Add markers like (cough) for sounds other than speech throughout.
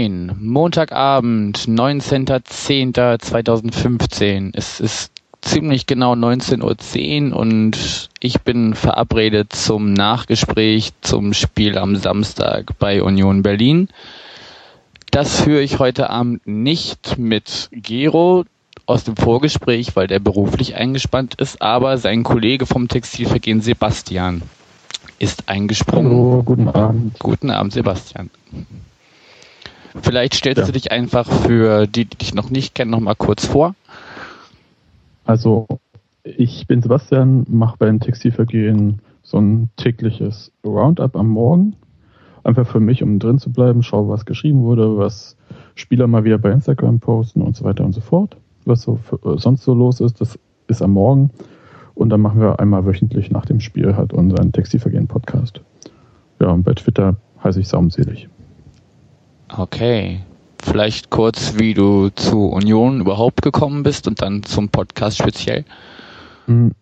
Moin, Montagabend, 19.10.2015. Es ist ziemlich genau 19.10 Uhr und ich bin verabredet zum Nachgespräch zum Spiel am Samstag bei Union Berlin. Das führe ich heute Abend nicht mit Gero aus dem Vorgespräch, weil der beruflich eingespannt ist, aber sein Kollege vom Textilvergehen Sebastian ist eingesprungen. Hallo, guten Abend. Guten Abend, Sebastian. Vielleicht stellst ja. du dich einfach für die, die dich noch nicht kennen, noch mal kurz vor. Also, ich bin Sebastian, mache beim Textilvergehen so ein tägliches Roundup am Morgen. Einfach für mich, um drin zu bleiben, schaue, was geschrieben wurde, was Spieler mal wieder bei Instagram posten und so weiter und so fort. Was so für, äh, sonst so los ist, das ist am Morgen. Und dann machen wir einmal wöchentlich nach dem Spiel halt unseren Textilvergehen-Podcast. Ja, und bei Twitter heiße ich saumselig. Okay vielleicht kurz, wie du zu Union überhaupt gekommen bist und dann zum Podcast speziell? Hm,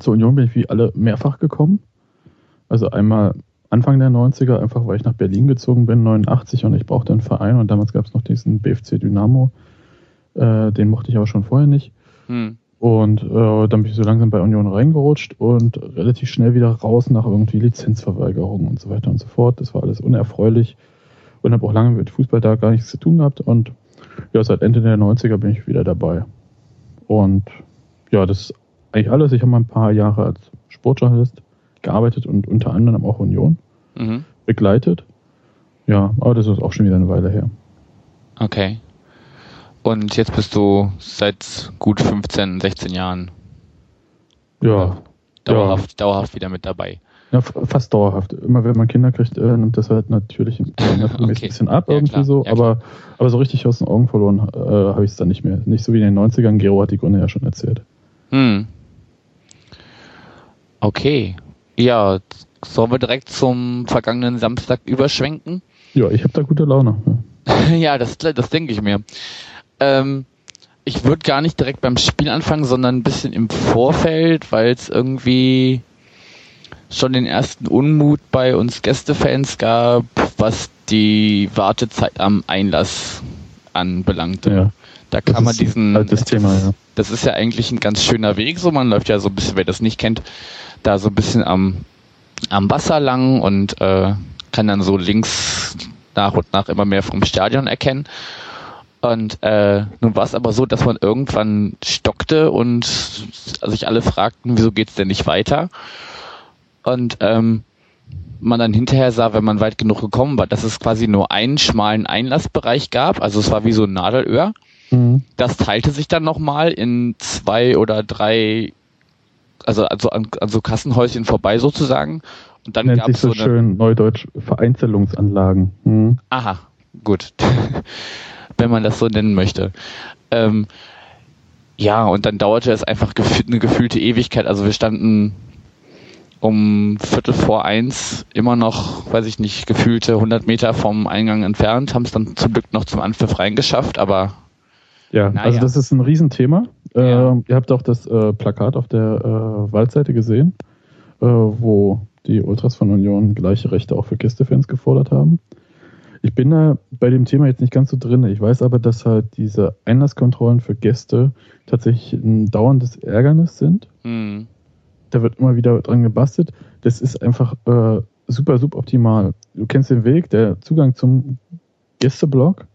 zur Union bin ich wie alle mehrfach gekommen. Also einmal Anfang der 90er, einfach weil ich nach Berlin gezogen bin, 89 und ich brauchte einen Verein und damals gab es noch diesen BFC Dynamo. Äh, den mochte ich aber schon vorher nicht. Hm. Und äh, dann bin ich so langsam bei Union reingerutscht und relativ schnell wieder raus nach irgendwie Lizenzverweigerung und so weiter und so fort. Das war alles unerfreulich und habe auch lange mit Fußball da gar nichts zu tun gehabt und ja, seit Ende der 90er bin ich wieder dabei. Und ja, das ist eigentlich alles. Ich habe mal ein paar Jahre als Sportjournalist gearbeitet und unter anderem auch Union mhm. begleitet. Ja, aber das ist auch schon wieder eine Weile her. Okay. Und jetzt bist du seit gut 15, 16 Jahren ja, dauerhaft, ja. dauerhaft wieder mit dabei. Ja, fast dauerhaft. Immer wenn man Kinder kriegt, äh, nimmt das halt natürlich (laughs) okay. ein bisschen ab ja, irgendwie klar. so. Ja, aber, aber so richtig aus den Augen verloren äh, habe ich es dann nicht mehr. Nicht so wie in den 90ern. Gero hat die Gründe ja schon erzählt. Hm. Okay. Ja, sollen wir direkt zum vergangenen Samstag überschwenken? Ja, ich habe da gute Laune. (laughs) Ja, das, das denke ich mir. Ähm, ich würde gar nicht direkt beim Spiel anfangen, sondern ein bisschen im Vorfeld, weil es irgendwie schon den ersten Unmut bei uns Gästefans gab, was die Wartezeit am Einlass anbelangte. Ja. Da kann das man diesen. Altes Thema, ja. Das ist ja eigentlich ein ganz schöner Weg, so man läuft ja so ein bisschen, wer das nicht kennt, da so ein bisschen am, am Wasser lang und äh, kann dann so links nach und nach immer mehr vom Stadion erkennen. Und äh, nun war es aber so, dass man irgendwann stockte und sich alle fragten, wieso geht's denn nicht weiter? Und ähm, man dann hinterher sah, wenn man weit genug gekommen war, dass es quasi nur einen schmalen Einlassbereich gab. Also es war wie so ein Nadelöhr. Mhm. Das teilte sich dann nochmal in zwei oder drei, also, also an, an so Kassenhäuschen vorbei sozusagen. Und dann gab es so, so schön Neudeutsch Vereinzelungsanlagen. Mhm. Aha, gut. (laughs) wenn man das so nennen möchte. Ähm, ja, und dann dauerte es einfach eine gefühlte Ewigkeit. Also wir standen um Viertel vor eins immer noch, weiß ich nicht, gefühlte 100 Meter vom Eingang entfernt, haben es dann zum Glück noch zum Anpfiff reingeschafft, aber ja, naja. also das ist ein Riesenthema. Ja. Äh, ihr habt auch das äh, Plakat auf der äh, Waldseite gesehen, äh, wo die Ultras von Union gleiche Rechte auch für Gästefans gefordert haben. Ich bin da bei dem Thema jetzt nicht ganz so drin. Ich weiß aber, dass halt diese Einlasskontrollen für Gäste tatsächlich ein dauerndes Ärgernis sind. Mhm da wird immer wieder dran gebastelt. Das ist einfach äh, super suboptimal. Du kennst den Weg, der Zugang zum Gästeblock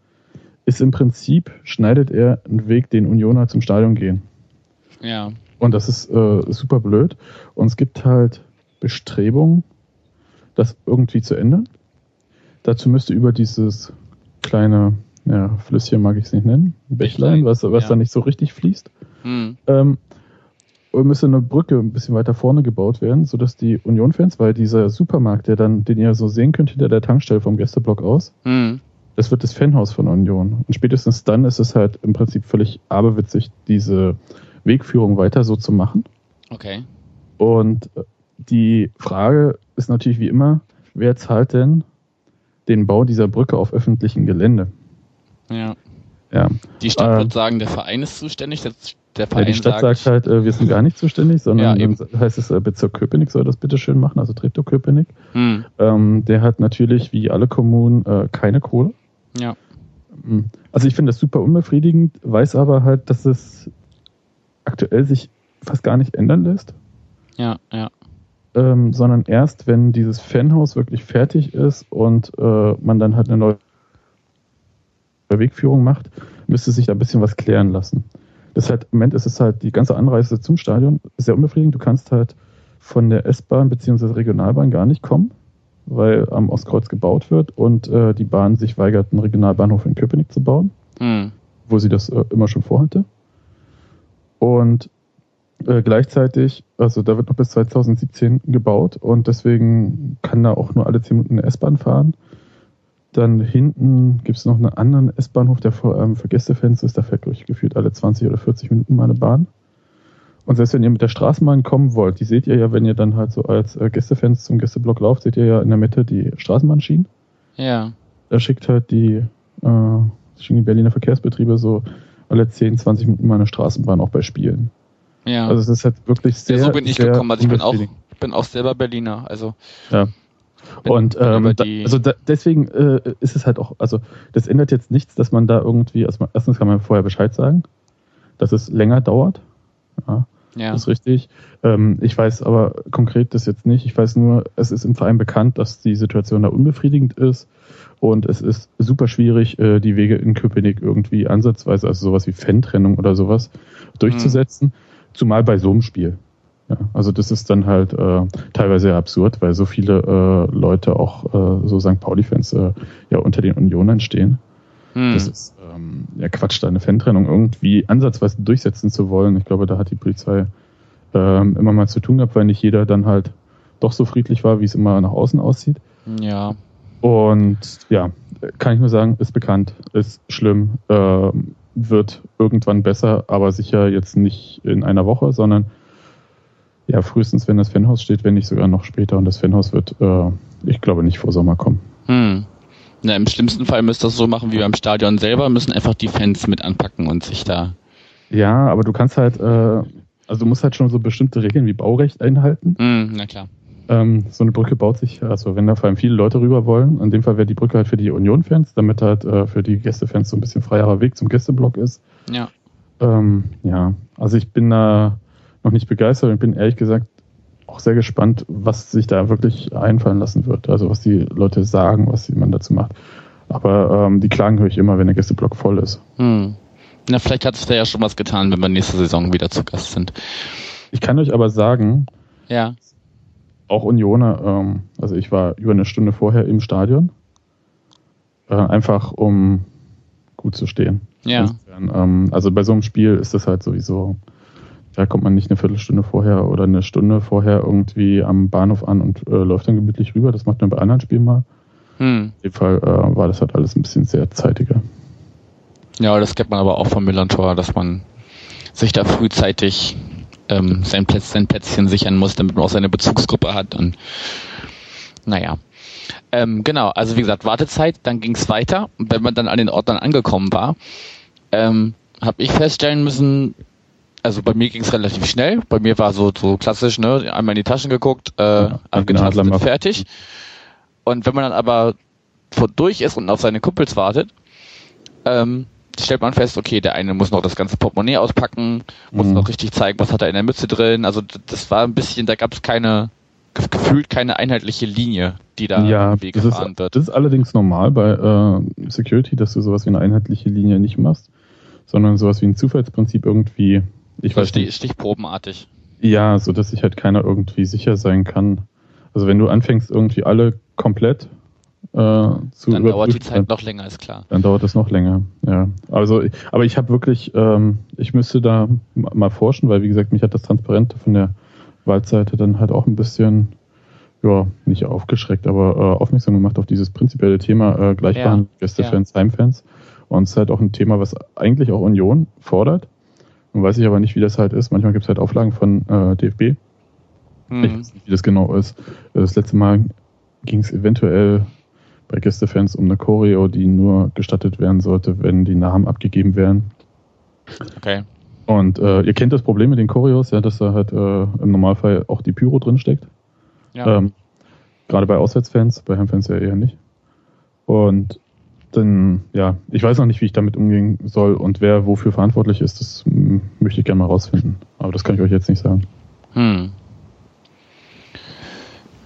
ist im Prinzip, schneidet er einen Weg, den Unioner zum Stadion gehen. Ja. Und das ist äh, super blöd. Und es gibt halt Bestrebungen, das irgendwie zu ändern. Dazu müsste über dieses kleine ja, Flüsschen, mag ich es nicht nennen, Bächlein, was, was ja. da nicht so richtig fließt, hm. ähm, müsste eine Brücke ein bisschen weiter vorne gebaut werden, sodass die Union-Fans, weil dieser Supermarkt, der dann, den ihr so sehen könnt hinter der Tankstelle vom Gästeblock aus, mhm. das wird das Fanhaus von Union. Und spätestens dann ist es halt im Prinzip völlig aberwitzig, diese Wegführung weiter so zu machen. Okay. Und äh, die Frage ist natürlich wie immer, wer zahlt denn den Bau dieser Brücke auf öffentlichem Gelände? Ja. Ja. Die Stadt Äh, wird sagen, der Verein ist zuständig. Der, der Verein Ja, die Stadt sagt, halt, äh, wir sind gar nicht zuständig, sondern Ja, eben. heißt es, äh, Bezirk Köpenick soll das bitte schön machen, also Treptow Köpenick. hm, Ähm, der hat natürlich wie alle Kommunen äh, keine Kohle. ja. Mm. Also ich finde das super unbefriedigend, weiß aber halt, dass es aktuell sich fast gar nicht ändern lässt, Ja, ja. ähm, sondern erst, wenn dieses Fanhaus wirklich fertig ist und äh, man dann halt eine neue Wegführung macht, müsste sich da ein bisschen was klären lassen. Das ist halt, im Moment ist es halt die ganze Anreise zum Stadion sehr unbefriedigend. Du kannst halt von der S-Bahn bzw. Regionalbahn gar nicht kommen, weil am Ostkreuz gebaut wird und äh, die Bahn sich weigert, einen Regionalbahnhof in Köpenick zu bauen Hm, wo sie das äh, immer schon vorhatte. Und äh, gleichzeitig, also da wird noch bis 2017 gebaut und deswegen kann da auch nur alle 10 Minuten eine S-Bahn fahren. Dann hinten gibt es noch einen anderen S-Bahnhof, der vor allem für Gästefans ist. Da fährt, gefühlt alle 20 oder 40 Minuten mal eine Bahn. Und selbst wenn ihr mit der Straßenbahn kommen wollt, die seht ihr ja, wenn ihr dann halt so als äh, Gästefans zum Gästeblock lauft, seht ihr ja in der Mitte die Straßenbahnschienen ja. da schickt halt die, äh, schicken die Berliner Verkehrsbetriebe so alle 10, 20 Minuten mal eine Straßenbahn auch bei Spielen. Ja. Also es ist halt wirklich sehr. ja, so bin ich gekommen. Also ich bin auch, bin auch selber Berliner. Also Ja. Und ähm, da, also da, deswegen äh, ist es halt auch, also das ändert jetzt nichts, dass man da irgendwie, also erstens kann man vorher Bescheid sagen, dass es länger dauert. Ja, ja. Das ist richtig. Ähm, ich weiß aber konkret das jetzt nicht. Ich weiß nur, es ist im Verein bekannt, dass die Situation da unbefriedigend ist. Und es ist super schwierig, äh, die Wege in Köpenick irgendwie ansatzweise, also sowas wie Fan-Trennung oder sowas, durchzusetzen. Zumal bei so einem Spiel. Ja, also das ist dann halt äh, teilweise absurd, weil so viele äh, Leute auch äh, so St. Pauli-Fans äh, ja unter den Unionern stehen. Hm. Das ist ähm, ja Quatsch, da eine Fan-Trennung irgendwie ansatzweise durchsetzen zu wollen. Ich glaube, da hat die Polizei ähm, immer mal zu tun gehabt, weil nicht jeder dann halt doch so friedlich war, wie es immer nach außen aussieht. ja. Und ja, kann ich nur sagen, ist bekannt, ist schlimm, ähm, wird irgendwann besser, aber sicher jetzt nicht in einer Woche, sondern ja, frühestens, wenn das Fanhaus steht, wenn nicht sogar noch später. Und das Fanhaus wird, äh, ich glaube, nicht vor Sommer kommen. Hm. Na, Im schlimmsten Fall müsst ihr das so machen wie beim Stadion selber, müssen einfach die Fans mit anpacken und sich da. Ja, aber du kannst halt, äh, also du musst halt schon so bestimmte Regeln wie Baurecht einhalten. Hm, na klar. Ähm, so eine Brücke baut sich, also wenn da vor allem viele Leute rüber wollen, in dem Fall wäre die Brücke halt für die Union-Fans, damit halt äh, für die Gästefans so ein bisschen freierer Weg zum Gästeblock ist. Ja. Ähm, ja, also ich bin da noch nicht begeistert und bin ehrlich gesagt auch sehr gespannt, was sich da wirklich einfallen lassen wird. Also was die Leute sagen, was man dazu macht. Aber ähm, die Klagen höre ich immer, wenn der Gästeblock voll ist. Hm. Na, vielleicht hat sich da ja schon was getan, wenn wir nächste Saison wieder zu Gast sind. Ich kann euch aber sagen, Ja. auch Unioner, ähm, also ich war über eine Stunde vorher im Stadion, äh, einfach um gut zu stehen. Ja. Insofern, ähm, also bei so einem Spiel ist das halt sowieso, da kommt man nicht eine Viertelstunde vorher oder eine Stunde vorher irgendwie am Bahnhof an und äh, läuft dann gemütlich rüber. Das macht man bei anderen Spielen mal. Hm. In dem Fall äh, war das halt alles ein bisschen sehr zeitiger. Ja, das kennt man aber auch vom Millantor, dass man sich da frühzeitig ähm, sein, Plätz, sein Plätzchen sichern muss, damit man auch seine Bezugsgruppe hat. Und naja. Ähm, genau, also wie gesagt, Wartezeit, dann ging es weiter. Und wenn man dann an den Ort dann angekommen war, ähm, habe ich feststellen müssen, also bei mir ging es relativ schnell. Bei mir war so, so klassisch, ne, einmal in die Taschen geguckt, äh, Ja, abgetastet, Adler- fertig. Und wenn man dann aber vor- durch ist und auf seine Kumpels wartet, ähm, stellt man fest, okay, der eine muss noch das ganze Portemonnaie auspacken, muss Mhm. noch richtig zeigen, was hat er in der Mütze drin. Also das war ein bisschen, da gab es keine, ge- gefühlt keine einheitliche Linie, die da ja, im Weg das gefahren ist, wird. das ist allerdings normal bei äh, Security, dass du sowas wie eine einheitliche Linie nicht machst, sondern sowas wie ein Zufallsprinzip irgendwie, ich so weiß stich, nicht, stichprobenartig. Ja, so dass sich halt keiner irgendwie sicher sein kann. Also wenn du anfängst, irgendwie alle komplett äh, zu Dann dauert die Zeit noch länger, ist klar. dann dauert es noch länger. Ja, also aber ich habe wirklich, ähm, ich müsste da mal forschen, weil wie gesagt, mich hat das Transparente von der Waldseite dann halt auch ein bisschen, ja, nicht aufgeschreckt, aber äh, aufmerksam gemacht auf dieses prinzipielle Thema äh, Gleichbehandlung Ja, Gästefans, Heimfans. Und es ist halt auch ein Thema, was eigentlich auch Union fordert. Weiß ich aber nicht, wie das halt ist. Manchmal gibt es halt Auflagen von äh, DFB. Ich Hm. weiß nicht, wie das genau ist. Das letzte Mal ging es eventuell bei Gästefans um eine Choreo, die nur gestattet werden sollte, wenn die Namen abgegeben werden. Okay. Und äh, ihr kennt das Problem mit den Choreos, ja, dass da halt äh, im Normalfall auch die Pyro drin steckt. Ja. Ähm, Gerade bei Auswärtsfans, bei Heimfans ja eher nicht. Und dann, ja, ich weiß noch nicht, wie ich damit umgehen soll und wer wofür verantwortlich ist, das m, möchte ich gerne mal rausfinden. Aber das kann ich euch jetzt nicht sagen. Hm.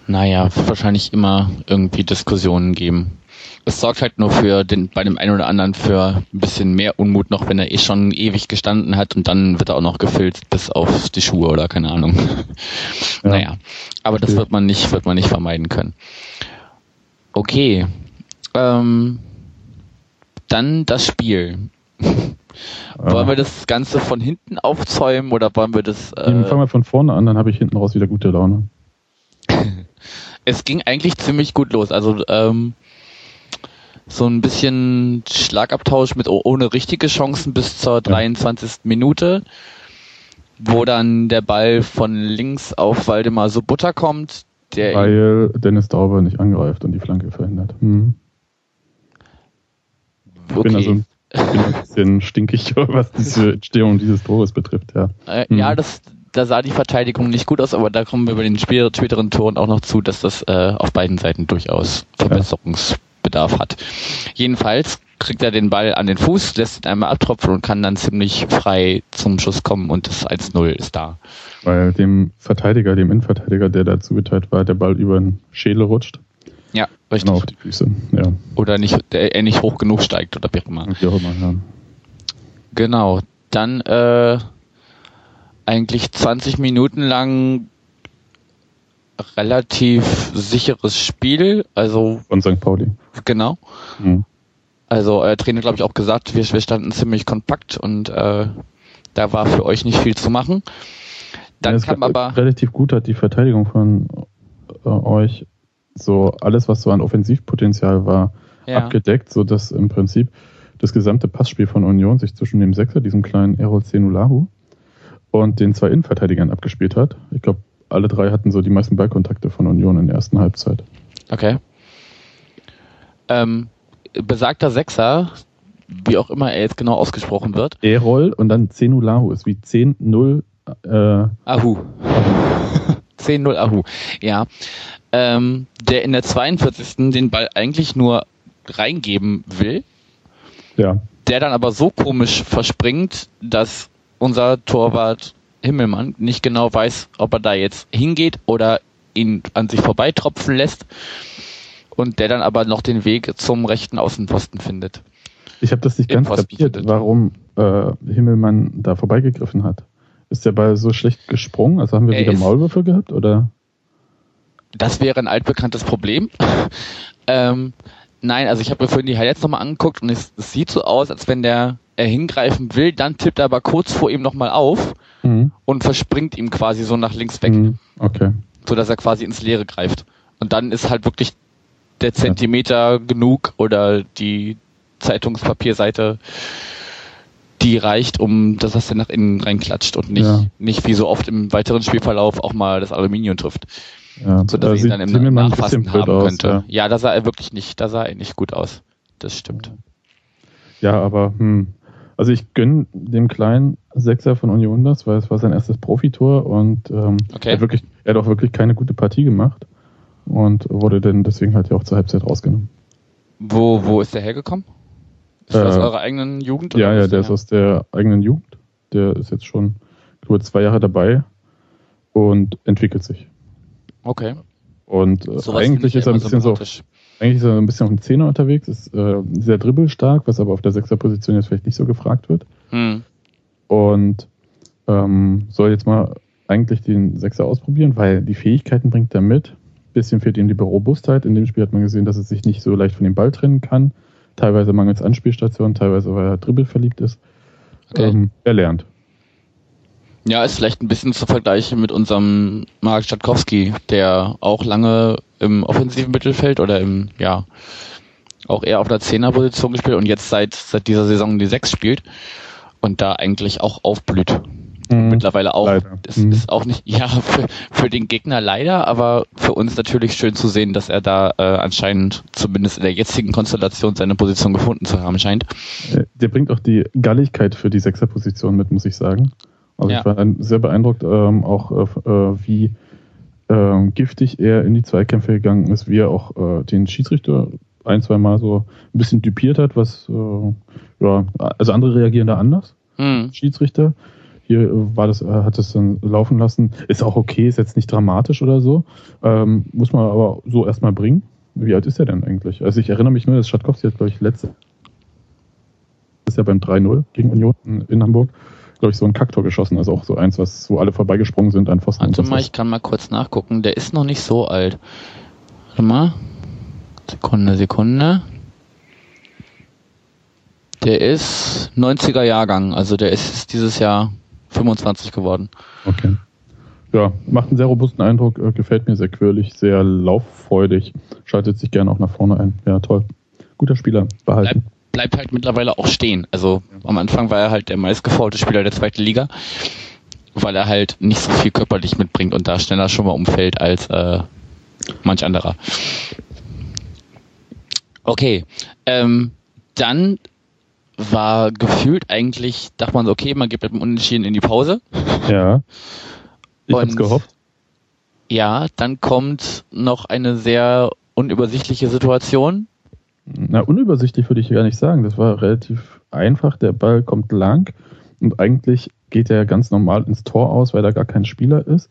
Naja, wird wahrscheinlich immer irgendwie Diskussionen geben. Es sorgt halt nur für den, bei dem einen oder anderen für ein bisschen mehr Unmut noch, wenn er eh schon ewig gestanden hat und dann wird er auch noch gefilzt bis auf die Schuhe oder keine Ahnung. Ja. Naja, aber das wird man nicht, wird man nicht vermeiden können. Okay. Ähm, dann das Spiel. (laughs) Wollen wir das Ganze von hinten aufzäumen oder wollen wir das? Äh, fangen wir von vorne an, dann habe ich hinten raus wieder gute Laune. (laughs) es ging eigentlich ziemlich gut los. Also ähm, so ein bisschen Schlagabtausch mit oh- ohne richtige Chancen bis zur 23. Minute, wo dann der Ball von links auf Waldemar Sobutta kommt, der Weil Dennis Dauber nicht angreift und die Flanke verhindert. Hm. Ich bin also okay. ich bin ein bisschen (laughs) stinkig, (laughs) was diese Entstehung dieses Tores betrifft, ja. Äh, Hm. Ja, das, da sah die Verteidigung nicht gut aus, aber da kommen wir bei den später- späteren Toren auch noch zu, dass das äh, auf beiden Seiten durchaus Verbesserungsbedarf hat. Jedenfalls kriegt er den Ball an den Fuß, lässt ihn einmal abtropfen und kann dann ziemlich frei zum Schuss kommen und das 1-0 ist da. Weil dem Verteidiger, dem Innenverteidiger, der da zugeteilt war, der Ball über den Schädel rutscht. Ja, richtig. Genau auf die Füße. Ja, Oder nicht, der, er nicht hoch genug steigt oder wie auch immer. wie auch immer, ja. Genau. Dann äh, eigentlich 20 Minuten lang relativ sicheres Spiel. Also Von St. Pauli. genau. Hm. Also äh, Trainer glaube ich auch gesagt, wir, wir standen ziemlich kompakt und äh, da war für euch nicht viel zu machen. Dann Ja, kam aber Relativ gut hat die Verteidigung von äh, euch so alles, was so an Offensivpotenzial war, ja, abgedeckt, sodass im Prinzip das gesamte Passspiel von Union sich zwischen dem Sechser, diesem kleinen Errol Senulahu, und den zwei Innenverteidigern abgespielt hat. Ich glaube, alle drei hatten so die meisten Ballkontakte von Union in der ersten Halbzeit. okay. Ähm, besagter Sechser, wie auch immer er jetzt genau ausgesprochen wird, Errol und dann Senulahu ist wie 10-0. Äh, Ahu. (laughs) 10-0 Ahu. Ja. Ähm, der in der 42. den Ball eigentlich nur reingeben will, ja, der dann aber so komisch verspringt, dass unser Torwart Himmelmann nicht genau weiß, ob er da jetzt hingeht oder ihn an sich vorbeitropfen lässt und der dann aber noch den Weg zum rechten Außenposten findet. ich habe das nicht Im ganz kapiert, warum äh, Himmelmann da vorbeigegriffen hat. Ist der Ball so schlecht gesprungen? Also haben wir Er wieder Maulwürfe gehabt? Oder? Das wäre ein altbekanntes Problem. (laughs) ähm, nein, also ich habe mir vorhin die Highlights nochmal angeguckt und es, es sieht so aus, als wenn der er hingreifen will, dann tippt er aber kurz vor ihm nochmal auf Mhm. und verspringt ihm quasi so nach links weg, Mhm. Okay. so dass er quasi ins Leere greift. Und dann ist halt wirklich der Zentimeter genug oder die Zeitungspapierseite, die reicht, um dass das dann nach innen reinklatscht und nicht, Ja. nicht wie so oft im weiteren Spielverlauf auch mal das Aluminium trifft. Ja, So da dass ihn sieht dann im Nachfassen haben aus, könnte. Ja. Ja. da sah er wirklich nicht, da sah er nicht gut aus. Das stimmt. Ja, aber hm. also ich gönne dem kleinen Sechser von Union das, weil es war sein erstes Profitor und ähm, Okay. er, hat wirklich, er hat auch wirklich keine gute Partie gemacht und wurde dann deswegen halt ja auch zur Halbzeit rausgenommen. Wo, wo ist der hergekommen? Ist der Äh, aus eurer eigenen Jugend? Ja, wo ja, ist der ist aus der eigenen Jugend. Der ist jetzt schon nur zwei Jahre dabei und entwickelt sich. Okay. Und äh, eigentlich ich ist er ein bisschen so, eigentlich ist er ein bisschen auf dem Zehner unterwegs, ist äh, sehr dribbelstark, was aber auf der Sechserposition jetzt vielleicht nicht so gefragt wird. Hm. und ähm, soll jetzt mal eigentlich den Sechser ausprobieren, weil die Fähigkeiten bringt er mit. Bisschen fehlt ihm die Robustheit. In dem Spiel hat man gesehen, dass er sich nicht so leicht von dem Ball trennen kann. Teilweise mangels Anspielstation, teilweise weil er dribbelverliebt ist. Okay. Ähm, er lernt. Ja, ist vielleicht ein bisschen zu vergleichen mit unserem Mark Statkowski, der auch lange im offensiven Mittelfeld oder im, ja, auch eher auf der Zehnerposition gespielt und jetzt seit, seit dieser Saison die Sechs spielt und da eigentlich auch aufblüht. Mhm. Mittlerweile auch. Leider. Das Mhm. ist auch nicht, (laughs) ja, für, für den Gegner leider, aber für uns natürlich schön zu sehen, dass er da äh, anscheinend zumindest in der jetzigen Konstellation seine Position gefunden zu haben scheint. Äh, Der bringt auch die Galligkeit für die Sechserposition mit, muss ich sagen. Also Ja. ich war sehr beeindruckt, ähm, auch äh, äh, wie ähm, giftig er in die Zweikämpfe gegangen ist, wie er auch äh, den Schiedsrichter ein, zwei Mal so ein bisschen dupiert hat, was äh, ja, also andere reagieren da anders. Hm. Schiedsrichter. Hier äh, war das, äh, hat es dann laufen lassen. Ist auch okay, ist jetzt nicht dramatisch oder so. Ähm, muss man aber so erstmal bringen. Wie alt ist er denn eigentlich? Also ich erinnere mich nur, dass Schatkowski hat, glaube ich, letzte ist ja beim 3-0 gegen Union in, Hamburg, glaube ich, so ein Kacktor geschossen. Also auch so eins, was wo alle vorbeigesprungen sind an Pfosten. Warte mal, ich kann mal kurz nachgucken. Der ist noch nicht so alt. Warte mal. Sekunde, Sekunde. Der ist 90er Jahrgang, also der ist dieses Jahr 25 geworden. Okay. Ja, macht einen sehr robusten Eindruck, äh, gefällt mir sehr quirlig, sehr lauffreudig, schaltet sich gerne auch nach vorne ein. Ja, toll. Guter Spieler, behalten. Bleibt halt mittlerweile auch stehen. Also am Anfang war er halt der meistgefaulte Spieler der zweiten Liga, weil er halt nicht so viel körperlich mitbringt und da schneller schon mal umfällt als äh, manch anderer. Okay, ähm, dann war gefühlt eigentlich, dachte man so, okay, man geht mit dem Unentschieden in die Pause. Ja. Ich hab's gehofft. Ja, dann kommt noch eine sehr unübersichtliche Situation. Na, unübersichtlich würde ich gar nicht sagen. Das war relativ einfach. Der Ball kommt lang und eigentlich geht er ganz normal ins Tor aus, weil da gar kein Spieler ist.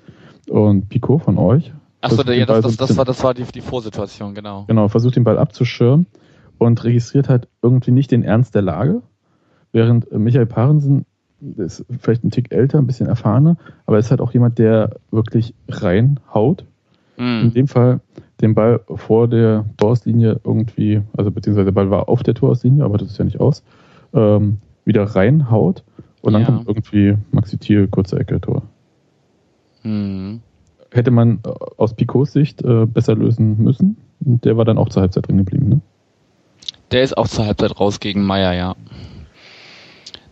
Und Pico von euch. Achso, ja, das, das, das war, das war die, die Vorsituation, genau. Genau, versucht den Ball abzuschirmen und registriert halt irgendwie nicht den Ernst der Lage. Während äh, Michael Parensen der ist vielleicht ein Tick älter, ein bisschen erfahrener, aber ist halt auch jemand, der wirklich reinhaut. In Hm. dem Fall den Ball vor der Torauslinie irgendwie, also beziehungsweise der Ball war auf der Torauslinie, aber das ist ja nicht aus, ähm, wieder reinhaut und dann Ja. kommt irgendwie Maxi Thiel, kurze Ecke, Tor. Hm. Hätte man äh, aus Picots Sicht äh, besser lösen müssen. Und der war dann auch zur Halbzeit drin geblieben, ne? Der ist auch zur Halbzeit raus gegen Meier, ja.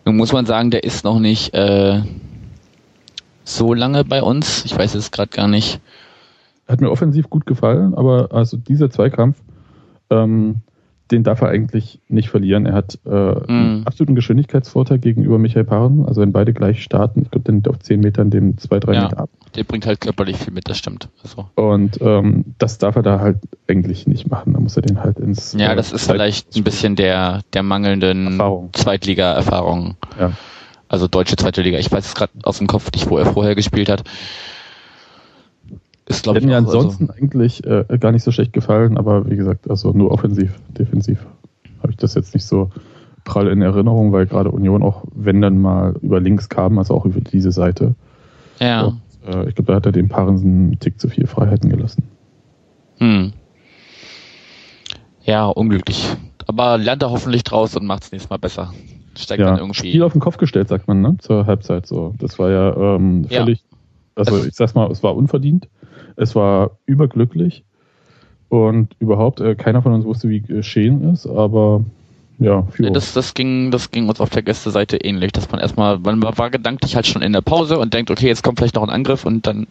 Nun muss man sagen, der ist noch nicht äh, so lange bei uns. Ich weiß es gerade gar nicht. Hat mir offensiv gut gefallen, aber also dieser Zweikampf, ähm, den darf er eigentlich nicht verlieren. Er hat äh, einen Mhm. absoluten Geschwindigkeitsvorteil gegenüber Michael Paaren. Also wenn beide gleich starten, ich glaube, der nimmt auf 10 Metern dem 2, 3 Ja. Meter ab. Der bringt halt körperlich viel mit, das stimmt. Also, Und ähm, das darf er da halt eigentlich nicht machen. Da muss er den halt ins. ja, äh, das ist Zeit- vielleicht ein bisschen der, der mangelnden Erfahrung. Zweitliga-Erfahrung. Ja. Also deutsche zweite Liga. Ich weiß es gerade aus dem Kopf nicht, wo er vorher gespielt hat. Ist, glaube ich, mir also, ansonsten eigentlich äh, gar nicht so schlecht gefallen, aber wie gesagt, also nur offensiv, defensiv habe ich das jetzt nicht so prall in Erinnerung, weil gerade Union auch, wenn dann mal über links kam, also auch über diese Seite. ja. Und, äh, ich glaube, da hat er dem Parensen einen Tick zu viel Freiheiten gelassen. Hm. Ja, unglücklich. Aber lernt er hoffentlich draus und macht es nächstes Mal besser. Steigt dann Ja, irgendwie. Spiel auf den Kopf gestellt, sagt man, ne? Zur Halbzeit so. Das war ja ähm, Ja. völlig, also Also- ich sag's mal, es war unverdient, es war überglücklich und überhaupt äh, keiner von uns wusste, wie geschehen ist, aber Ja, das, das, ging, das ging uns auf der Gästeseite ähnlich, dass man erstmal, man war gedanklich halt schon in der Pause und denkt, okay, jetzt kommt vielleicht noch ein Angriff und dann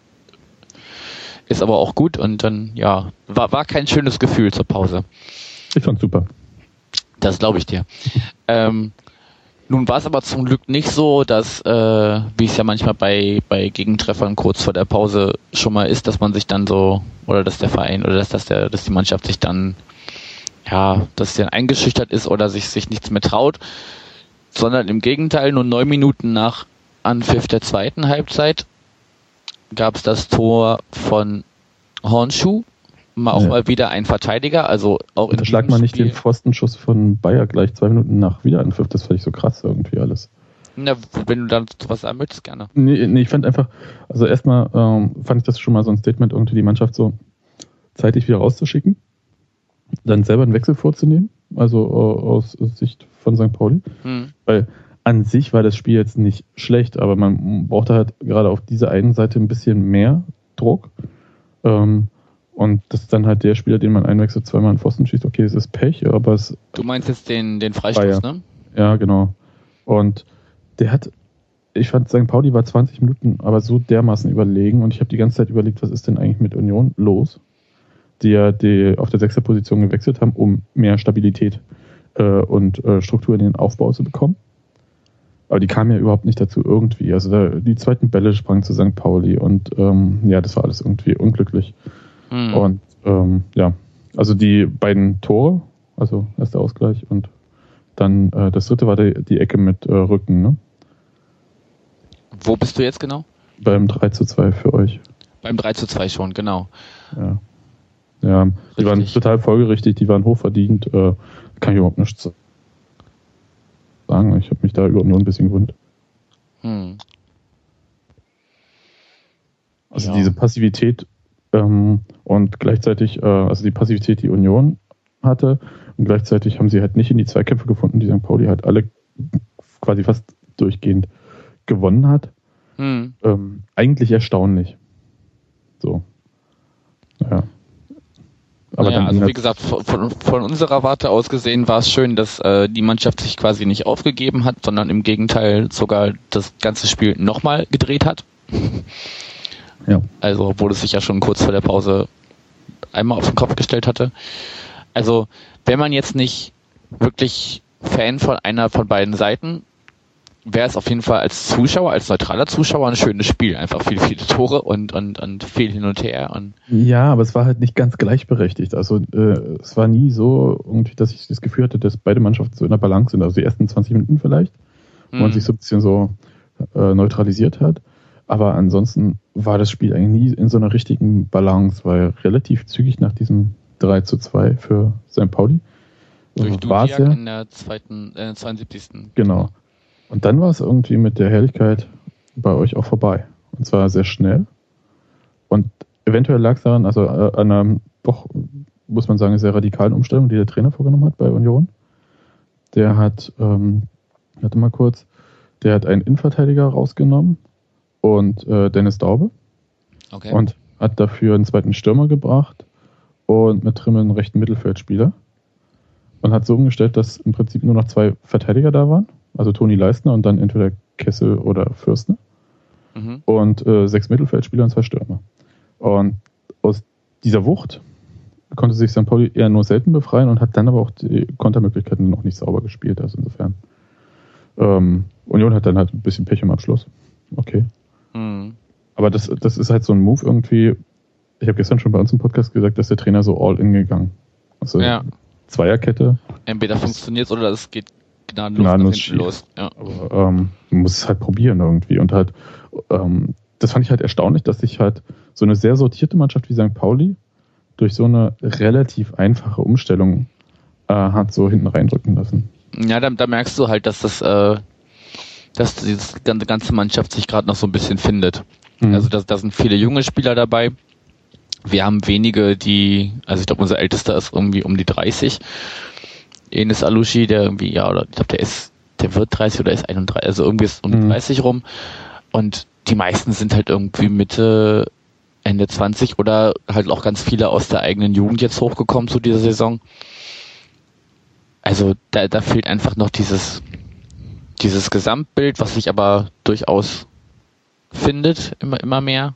ist aber auch gut und dann, ja, war, war kein schönes Gefühl zur Pause. ich fand's super. Das glaube ich dir. ähm, nun war es aber zum Glück nicht so, dass, äh, wie es ja manchmal bei, bei Gegentreffern kurz vor der Pause schon mal ist, dass man sich dann so, oder dass der Verein oder dass, dass, der, dass die Mannschaft sich dann, ja, dass sie dann eingeschüchtert ist oder sich, sich nichts mehr traut, sondern im Gegenteil, nur neun Minuten nach Anpfiff der zweiten Halbzeit gab es das Tor von Hornschuh, mal auch Ja. mal wieder ein Verteidiger, also auch in diesem man nicht den Pfostenschuss von Bayer gleich zwei Minuten nach Wiederanpfiff. Das fand ich so krass irgendwie alles. Na, wenn du dann was sagen möchtest, gerne. Nee, nee, ich fand einfach, also erstmal ähm, fand ich das schon mal so ein Statement, irgendwie die Mannschaft so zeitig wieder rauszuschicken, dann selber einen Wechsel vorzunehmen, also äh, aus Sicht von St. Pauli. Hm. Weil an sich war das Spiel jetzt nicht schlecht, aber man brauchte halt gerade auf dieser einen Seite ein bisschen mehr Druck. Ähm, und das ist dann halt der Spieler, den man einwechselt, zweimal einen Pfosten schießt. Okay, es ist Pech, aber es Du meinst jetzt den, den Freistoß, ne? Ja, genau. Und der hat, ich fand, St. Pauli war 20 Minuten aber so dermaßen überlegen und ich habe die ganze Zeit überlegt, was ist denn eigentlich mit Union los, die ja die auf der sechster Position gewechselt haben, um mehr Stabilität äh, und äh, Struktur in den Aufbau zu bekommen. Aber die kamen ja überhaupt nicht dazu irgendwie. Also da, die zweiten Bälle sprangen zu St. Pauli und ähm, ja, das war alles irgendwie unglücklich. Mhm. Und ähm, ja, also die beiden Tore, also erster Ausgleich und dann äh, das dritte war die, die Ecke mit äh, Rücken, ne? Wo bist du jetzt genau? Beim 3 zu 2 für euch. Beim 3 zu 2 schon, genau. Ja. Ja, die Richtig. waren total folgerichtig, die waren hochverdient. Äh, kann ich überhaupt nichts sagen. Ich habe mich da über nur ein bisschen gewundert. Hm. Also ja. diese Passivität ähm, und gleichzeitig, äh, also die Passivität, die Union hatte, und gleichzeitig haben sie halt nicht in die Zweikämpfe gefunden, die St. Pauli halt alle quasi fast durchgehend gewonnen hat. Hm. Ähm, eigentlich erstaunlich. So. Ja. Aber naja, also wie gesagt, von, von, unserer Warte aus gesehen war es schön, dass äh, die Mannschaft sich quasi nicht aufgegeben hat, sondern im Gegenteil sogar das ganze Spiel nochmal gedreht hat. Ja. Also, obwohl es sich ja schon kurz vor der Pause einmal auf den Kopf gestellt hatte. Also, wenn man jetzt nicht wirklich Fan von einer von beiden Seiten wäre es auf jeden Fall als Zuschauer, als neutraler Zuschauer ein schönes Spiel. Einfach viele, viele Tore und, und, und viel hin und her. Und ja, aber es war halt nicht ganz gleichberechtigt. Also äh, es war nie so, irgendwie, dass ich das Gefühl hatte, dass beide Mannschaften so in der Balance sind. Also die ersten 20 Minuten vielleicht, wo mhm. man sich so ein bisschen so äh, neutralisiert hat. Aber ansonsten war das Spiel eigentlich nie in so einer richtigen Balance, weil relativ zügig nach diesem 3 zu 2 für St. Pauli. Durch Dudiak ja, in der zweiten, äh, 72. Genau. Und dann war es irgendwie mit der Herrlichkeit bei euch auch vorbei. Und zwar sehr schnell. Und eventuell lag es daran, also äh, an einer doch, muss man sagen, sehr radikalen Umstellung, die der Trainer vorgenommen hat bei Union. Der hat, ähm, warte mal kurz, der hat einen Innenverteidiger rausgenommen und äh, Dennis Daube. Okay. Und hat dafür einen zweiten Stürmer gebracht und mit drin einen rechten Mittelfeldspieler. Und hat so umgestellt, dass im Prinzip nur noch zwei Verteidiger da waren also Toni Leistner und dann entweder Kessel oder Fürstner. Mhm. Und äh, sechs Mittelfeldspieler und zwei Stürmer. Und aus dieser Wucht konnte sich St. Pauli eher nur selten befreien und hat dann aber auch die Kontermöglichkeiten noch nicht sauber gespielt. Also insofern. Ähm, Union hat dann halt ein bisschen Pech im Abschluss. Okay. Aber das, das ist halt so ein Move irgendwie. Ich habe gestern schon bei uns im Podcast gesagt, dass der Trainer so all in gegangen. Also ja. Zweierkette. Entweder funktioniert es oder es geht gnadenlos, gnadenlos los. Ja. Aber, ähm, man muss es halt probieren irgendwie. Und halt, ähm, das fand ich halt erstaunlich, dass sich halt so eine sehr sortierte Mannschaft wie St. Pauli durch so eine relativ einfache Umstellung äh, hat so hinten reindrücken lassen. Ja, da, da merkst du halt, dass das, äh, dass diese ganze Mannschaft sich gerade noch so ein bisschen findet. Mhm. Also da, da sind viele junge Spieler dabei. Wir haben wenige, die, also ich glaube, unser ältester ist irgendwie um die 30. Enes Alushi, der irgendwie, ja, oder ich glaube, der ist, der wird 30 oder ist 31, also irgendwie ist um mhm. 30 rum. Und die meisten sind halt irgendwie Mitte, Ende 20 oder halt auch ganz viele aus der eigenen Jugend jetzt hochgekommen zu dieser Saison. Also da, da fehlt einfach noch dieses, dieses Gesamtbild, was sich aber durchaus findet, immer, immer mehr.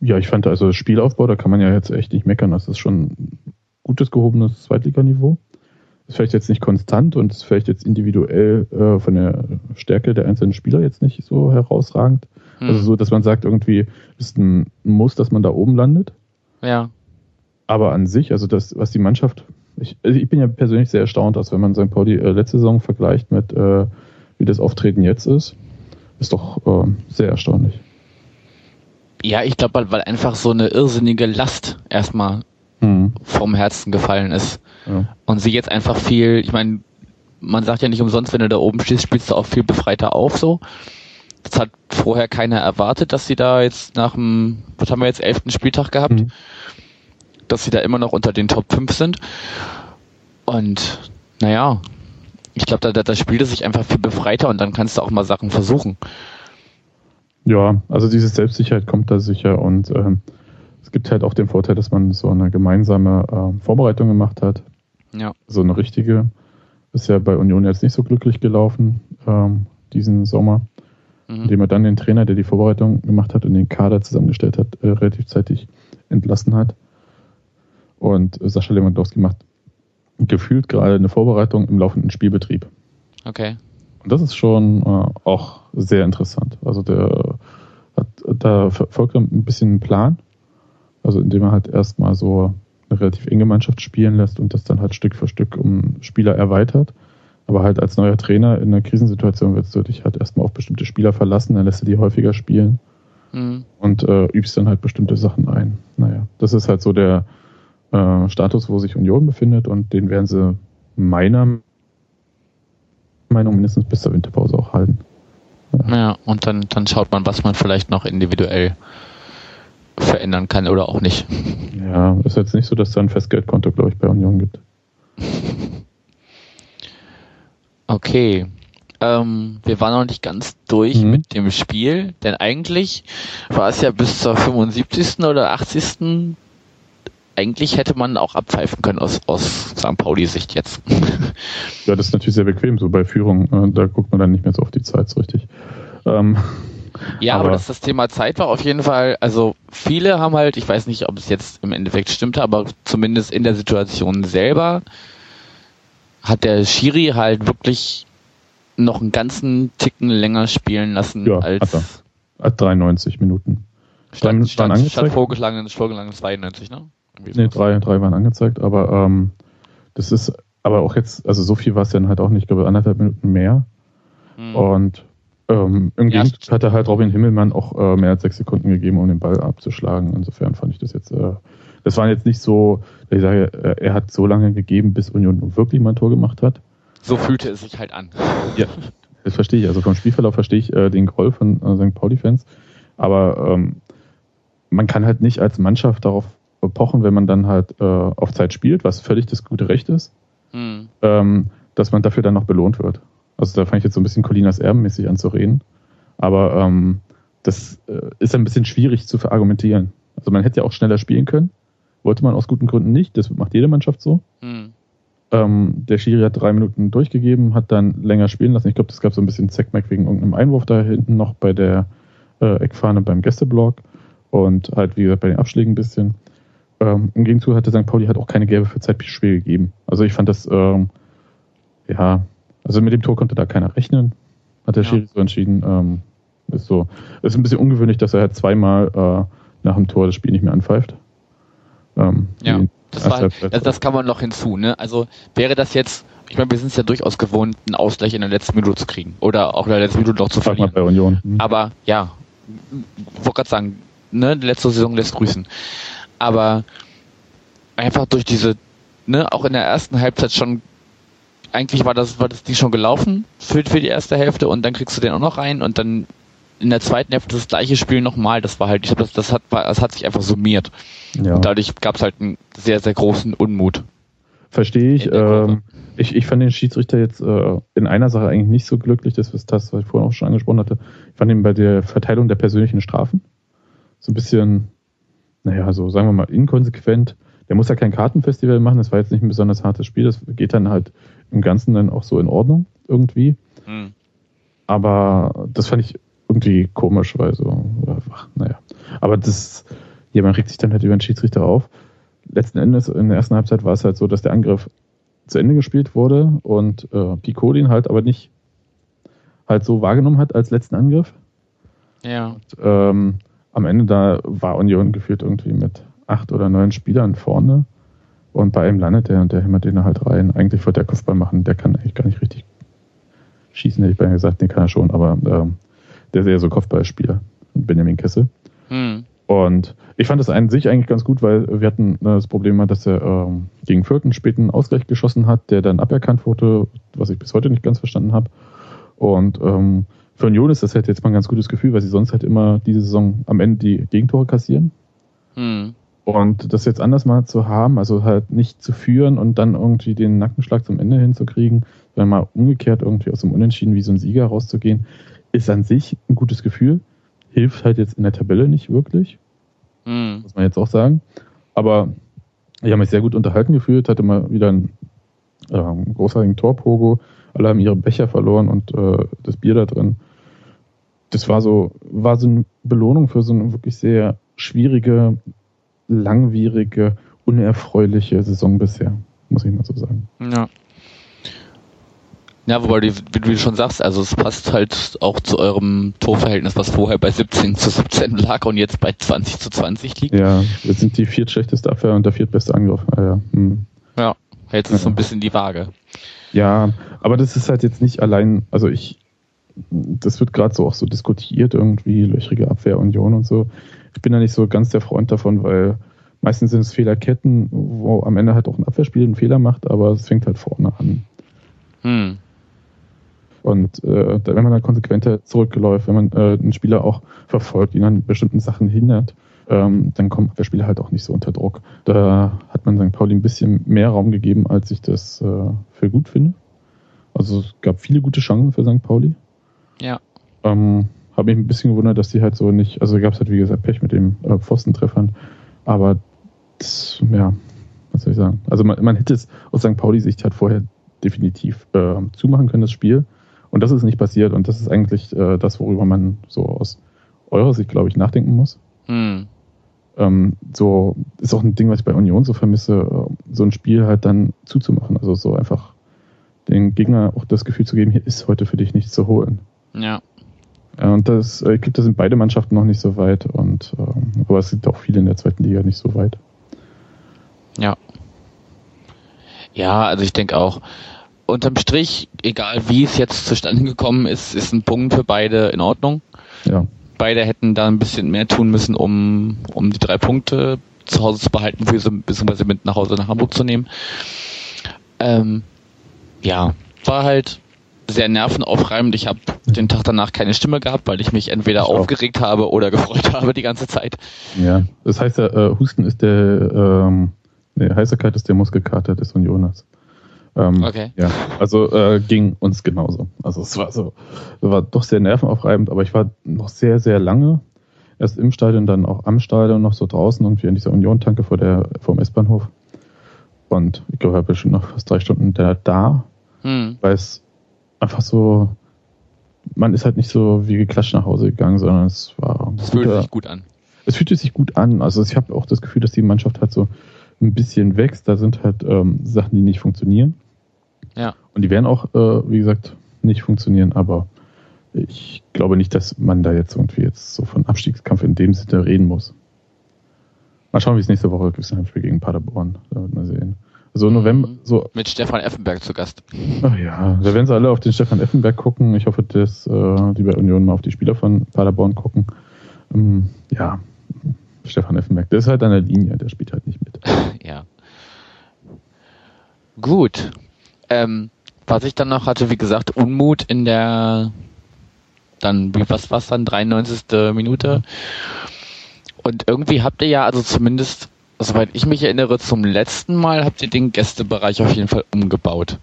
Ja, ich fand also Spielaufbau, da kann man ja jetzt echt nicht meckern. Das ist schon gutes gehobenes Zweitliganiveau ist vielleicht jetzt nicht konstant und ist vielleicht jetzt individuell äh, von der Stärke der einzelnen Spieler jetzt nicht so herausragend. Hm. Also so, dass man sagt, irgendwie ist ein Muss, dass man da oben landet. Ja. Aber an sich, also das, was die Mannschaft, ich, also ich bin ja persönlich sehr erstaunt, dass wenn man St. Pauli äh, letzte Saison vergleicht mit äh, wie das Auftreten jetzt ist, ist doch äh, sehr erstaunlich. Ja, ich glaube, weil, einfach so eine irrsinnige Last erstmal mhm. vom Herzen gefallen ist. Ja. Und sie jetzt einfach viel, ich meine, man sagt ja nicht umsonst, wenn du da oben stehst, spielst du auch viel befreiter auf so. Das hat vorher keiner erwartet, dass sie da jetzt nach dem, was haben wir jetzt, elften Spieltag gehabt, mhm. Dass sie da immer noch unter den Top 5 sind. Und naja, ich glaube, da, da spielt es sich einfach viel befreiter und dann kannst du auch mal Sachen versuchen. Ja, also diese Selbstsicherheit kommt da sicher und ähm, es gibt halt auch den Vorteil, dass man so eine gemeinsame äh, Vorbereitung gemacht hat. Ja. So eine richtige. Ist ja bei Union jetzt nicht so glücklich gelaufen, ähm, diesen Sommer. mhm. indem er dann den Trainer, der die Vorbereitung gemacht hat und den Kader zusammengestellt hat, äh, relativ zeitig entlassen hat. Und Sascha Lewandowski macht gefühlt gerade eine Vorbereitung im laufenden Spielbetrieb. Okay. Und das ist schon äh, auch sehr interessant. Also der hat da verfolgt ein bisschen einen Plan. Also indem er halt erstmal so eine relativ enge Mannschaft spielen lässt und das dann halt Stück für Stück um Spieler erweitert. Aber halt als neuer Trainer in einer Krisensituation willst du dich halt erstmal auf bestimmte Spieler verlassen, dann lässt du die häufiger spielen mhm. und äh, übst dann halt bestimmte Sachen ein. Naja, das ist halt so der äh, Status, wo sich Union befindet und den werden sie meiner Meinung mindestens bis zur Winterpause auch halten. Ja, ja und dann, dann schaut man, was man vielleicht noch individuell verändern kann oder auch nicht. Ja, ist jetzt nicht so, dass da ein Festgeldkonto, glaube ich, bei Union gibt. (laughs) Okay. Ähm, wir waren noch nicht ganz durch mhm. mit dem Spiel, denn eigentlich war es ja bis zur 75. oder 80. Eigentlich hätte man auch abpfeifen können aus, aus St. Pauli-Sicht jetzt. (laughs) ja, das ist natürlich sehr bequem, so bei Führung. Äh, da guckt man dann nicht mehr so auf die Zeit so richtig. Ähm, ja, aber, aber dass das Thema Zeit war auf jeden Fall, also viele haben halt, ich weiß nicht, ob es jetzt im Endeffekt stimmte, aber zumindest in der Situation selber hat der Schiri halt wirklich noch einen ganzen Ticken länger spielen lassen ja, als hat er. Hat 93 Minuten. Statt, statt, statt vorgeschlagenen, vorgeschlagenen 92, ne? Nee, drei, drei waren angezeigt, aber ähm, das ist aber auch jetzt, also so viel war es dann halt auch nicht, ich glaube anderthalb Minuten mehr. Hm. Und ähm, im ja, hat er halt Robin Himmelmann auch äh, mehr als sechs Sekunden gegeben, um den Ball abzuschlagen. Insofern fand ich das jetzt, äh, das war jetzt nicht so, ich sage, äh, er hat so lange gegeben, bis Union wirklich mal ein Tor gemacht hat. So fühlte es sich halt an. (laughs) Ja, das verstehe ich. Also vom Spielverlauf verstehe ich äh, den Groll von äh, St. Pauli-Fans. Aber ähm, man kann halt nicht als Mannschaft darauf pochen, wenn man dann halt äh, auf Zeit spielt, was völlig das gute Recht ist, hm. ähm, dass man dafür dann noch belohnt wird. Also da fange ich jetzt so ein bisschen Colinas Erbenmäßig an zu reden. Aber ähm, das äh, ist ein bisschen schwierig zu verargumentieren. Also man hätte ja auch schneller spielen können. Wollte man aus guten Gründen nicht. Das macht jede Mannschaft so. Hm. Ähm, der Schiri hat drei Minuten durchgegeben, hat dann länger spielen lassen. Ich glaube, das gab so ein bisschen Zackmack wegen irgendeinem Einwurf da hinten noch bei der äh, Eckfahne beim Gästeblock. Und halt, wie gesagt, bei den Abschlägen ein bisschen. Ähm, Im Gegenzug hatte St. Pauli halt auch keine gelbe für Zeitspiel gegeben. Also ich fand das, ähm, ja, also mit dem Tor konnte da keiner rechnen. Hat der ja. Schiri so entschieden. Ähm, ist so, ist ein bisschen ungewöhnlich, dass er halt zweimal äh, nach dem Tor das Spiel nicht mehr anpfeift. Ähm, ja, das, war, das, das, kann man noch hinzu. Ne? Also wäre das jetzt, ich meine, wir sind es ja durchaus gewohnt, einen Ausgleich in der letzten Minute zu kriegen oder auch in der letzten Minute noch zu verlieren. Mal bei Union. Mhm. Aber ja, wollte gerade sagen, ne, letzte Saison lässt grüßen. Aber einfach durch diese, ne, auch in der ersten Halbzeit schon eigentlich war das, war das Ding schon gelaufen für, für die erste Hälfte und dann kriegst du den auch noch rein und dann in der zweiten Hälfte das gleiche Spiel nochmal. Das war halt, ich glaube, das, das, hat, das hat sich einfach summiert. Ja. Und dadurch gab es halt einen sehr, sehr großen Unmut. Verstehe ich. Ähm, ich. Ich fand den Schiedsrichter jetzt äh, in einer Sache eigentlich nicht so glücklich, das ist das, was ich vorhin auch schon angesprochen hatte. Ich fand ihn bei der Verteilung der persönlichen Strafen so ein bisschen, naja, so sagen wir mal, inkonsequent. Der muss ja kein Kartenfestival machen, das war jetzt nicht ein besonders hartes Spiel, das geht dann halt im Ganzen dann auch so in Ordnung irgendwie. Hm. Aber das fand ich irgendwie komisch, weil so, ach, naja. Aber das, ja, man regt sich dann halt über den Schiedsrichter auf. Letzten Endes, in der ersten Halbzeit war es halt so, dass der Angriff zu Ende gespielt wurde und äh, Pico den halt aber nicht halt so wahrgenommen hat als letzten Angriff. Ja. Und, ähm, am Ende da war Union geführt irgendwie mit acht oder neun Spielern vorne. Und bei ihm landet der und der hämmert den halt rein. Eigentlich wollte der Kopfball machen, der kann eigentlich gar nicht richtig schießen, hätte ich beinahe gesagt, den kann er schon, aber ähm, der ist eher so Kopfballspieler, Benjamin Kessel. Hm. Und ich fand das an sich eigentlich ganz gut, weil wir hatten äh, das Problem, dass er ähm, gegen Fürth einen späten Ausgleich geschossen hat, der dann aberkannt wurde, was ich bis heute nicht ganz verstanden habe. Und ähm, für Union ist das halt jetzt mal ein ganz gutes Gefühl, weil sie sonst halt immer diese Saison am Ende die Gegentore kassieren. Hm. Und das jetzt anders mal zu haben, also halt nicht zu führen und dann irgendwie den Nackenschlag zum Ende hinzukriegen, sondern mal umgekehrt irgendwie aus dem Unentschieden wie so ein Sieger rauszugehen, ist an sich ein gutes Gefühl. Hilft halt jetzt in der Tabelle nicht wirklich. Hm. Muss man jetzt auch sagen. Aber ich habe mich sehr gut unterhalten gefühlt, hatte mal wieder einen ähm, großartigen Torpogo. Alle haben ihre Becher verloren und äh, das Bier da drin. das war so, war so eine Belohnung für so eine wirklich sehr schwierige, langwierige, unerfreuliche Saison bisher, muss ich mal so sagen. Ja. Ja, wobei, du, wie du schon sagst, also es passt halt auch zu eurem Torverhältnis, was vorher bei 17 zu 17 lag und jetzt bei 20 zu 20 liegt. Ja, wir sind die viertschlechteste Abwehr und der viertbeste Angriff. Ah, ja. Hm. ja, jetzt ist ja. so ein bisschen die Waage. Ja, aber das ist halt jetzt nicht allein, also ich, das wird gerade so auch so diskutiert, irgendwie löchrige Abwehrunion und so. Ich bin da nicht so ganz der Freund davon, weil meistens sind es Fehlerketten, wo am Ende halt auch ein Abwehrspiel einen Fehler macht, aber es fängt halt vorne an. Hm. Und äh, wenn man dann konsequenter zurückläuft, wenn man äh, einen Spieler auch verfolgt, ihn an bestimmten Sachen hindert, ähm, dann kommt der Spieler halt auch nicht so unter Druck. Da hat man St. Pauli ein bisschen mehr Raum gegeben, als ich das äh, für gut finde. Also es gab viele gute Chancen für St. Pauli. Ja. Ähm, Habe mich ein bisschen gewundert, dass die halt so nicht, also gab es halt wie gesagt Pech mit den äh, Pfostentreffern, aber das, ja, was soll ich sagen? Also man, man hätte es aus St. Pauli-Sicht halt vorher definitiv äh, zumachen können, das Spiel. Und das ist nicht passiert und das ist eigentlich äh, das, worüber man so aus eurer Sicht, glaube ich, nachdenken muss. Hm. Ähm, so ist auch ein Ding, was ich bei Union so vermisse, äh, so ein Spiel halt dann zuzumachen. Also so einfach den Gegner auch das Gefühl zu geben, hier ist heute für dich nichts zu holen. Ja. Und das, äh, ich glaube, da sind beide Mannschaften noch nicht so weit und ähm, aber es sind auch viele in der zweiten Liga nicht so weit. Ja. Ja, also ich denke auch, unterm Strich, egal wie es jetzt zustande gekommen ist, ist ein Punkt für beide in Ordnung. Ja. Beide hätten da ein bisschen mehr tun müssen, um, um die drei Punkte zu Hause zu behalten, beziehungsweise mit nach Hause nach Hamburg zu nehmen. Ähm, ja, war halt sehr nervenaufreibend. Ich habe den Tag danach keine Stimme gehabt, weil ich mich entweder ich aufgeregt habe oder (laughs) gefreut habe die ganze Zeit. Ja, das heißt ja, äh, Husten ist der, ähm, nee, Heißerkeit ist der Muskelkater des Unioners. Ähm, okay. Ja, also äh, ging uns genauso. Also es war so, es war doch sehr nervenaufreibend, aber ich war noch sehr, sehr lange erst im Stadion, dann auch am Stadion noch so draußen irgendwie in dieser Union-Tanke vor der vor dem S-Bahnhof. Und ich glaube, ich war bestimmt noch fast drei Stunden da, da hm. weil es einfach so, man ist halt nicht so wie geklatscht nach Hause gegangen, sondern es war. Es fühlte sich gut an. Es fühlte sich gut an. Also ich habe auch das Gefühl, dass die Mannschaft halt so ein bisschen wächst. Da sind halt ähm, Sachen, die nicht funktionieren. Ja. Und die werden auch, äh, wie gesagt, nicht funktionieren, aber ich glaube nicht, dass man da jetzt irgendwie jetzt so von Abstiegskampf in dem Sinne reden muss. Mal schauen, wie es nächste Woche gibt. Ein Spiel gegen Paderborn. Da wird man sehen. So November, so. Mit Stefan Effenberg zu Gast. Ach ja, da werden sie alle auf den Stefan Effenberg gucken. Ich hoffe, dass äh, die bei Union mal auf die Spieler von Paderborn gucken. Ähm, ja, Stefan Effenberg, der ist halt an der Linie, der spielt halt nicht mit. (laughs) ja. Gut. Ähm, was ich dann noch hatte, wie gesagt, Unmut in der dann, wie was war's dann, 93. Minute. Und irgendwie habt ihr ja, also zumindest, soweit ich mich erinnere, zum letzten Mal habt ihr den Gästebereich auf jeden Fall umgebaut.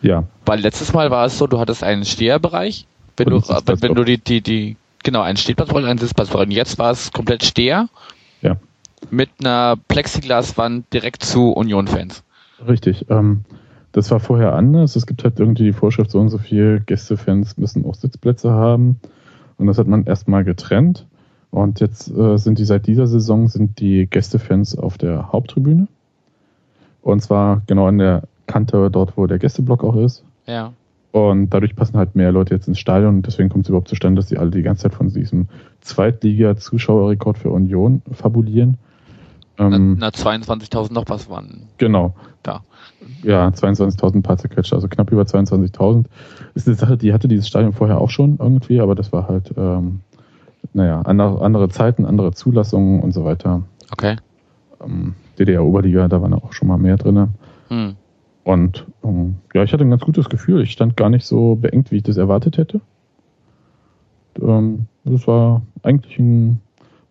Ja. Weil letztes Mal war es so, du hattest einen Steherbereich, wenn du, wenn du die, die, die, genau, einen Stehplatzbereich, einen Sitzplatzbereich. Und jetzt war es komplett Steher. Mit einer Plexiglaswand direkt zu Union-Fans. Richtig. Ähm, das war vorher anders. Es gibt halt irgendwie die Vorschrift, so und so viel Gästefans müssen auch Sitzplätze haben. Und das hat man erstmal getrennt. Und jetzt äh, sind die seit dieser Saison sind die Gästefans auf der Haupttribüne. Und zwar genau an der Kante dort, wo der Gästeblock auch ist. Ja. Und dadurch passen halt mehr Leute jetzt ins Stadion und deswegen kommt es überhaupt zustande, dass die alle die ganze Zeit von diesem Zweitliga-Zuschauerrekord für Union fabulieren. Ähm, na, na 22.000 noch was waren. Genau. Da ja, 22.000 paar zerquetscht, also knapp über 22.000. Ist eine Sache, die hatte dieses Stadion vorher auch schon irgendwie, aber das war halt, ähm, naja, andere, andere Zeiten, andere Zulassungen und so weiter. Okay. Ähm, DDR-Oberliga, da waren auch schon mal mehr drin. Hm. Und ähm, ja, ich hatte ein ganz gutes Gefühl. Ich stand gar nicht so beengt, wie ich das erwartet hätte. Ähm, das war eigentlich ein